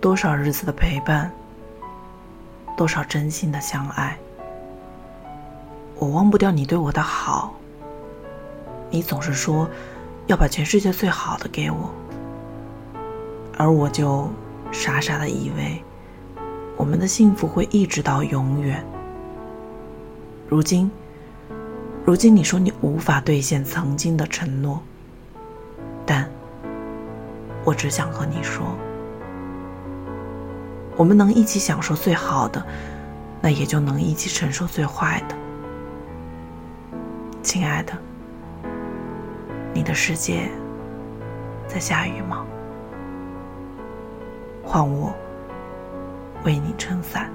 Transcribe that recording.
多少日子的陪伴，多少真心的相爱，我忘不掉你对我的好。你总是说要把全世界最好的给我，而我就傻傻的以为我们的幸福会一直到永远。如今，如今你说你无法兑现曾经的承诺，但我只想和你说。我们能一起享受最好的，那也就能一起承受最坏的。亲爱的，你的世界在下雨吗？换我为你撑伞。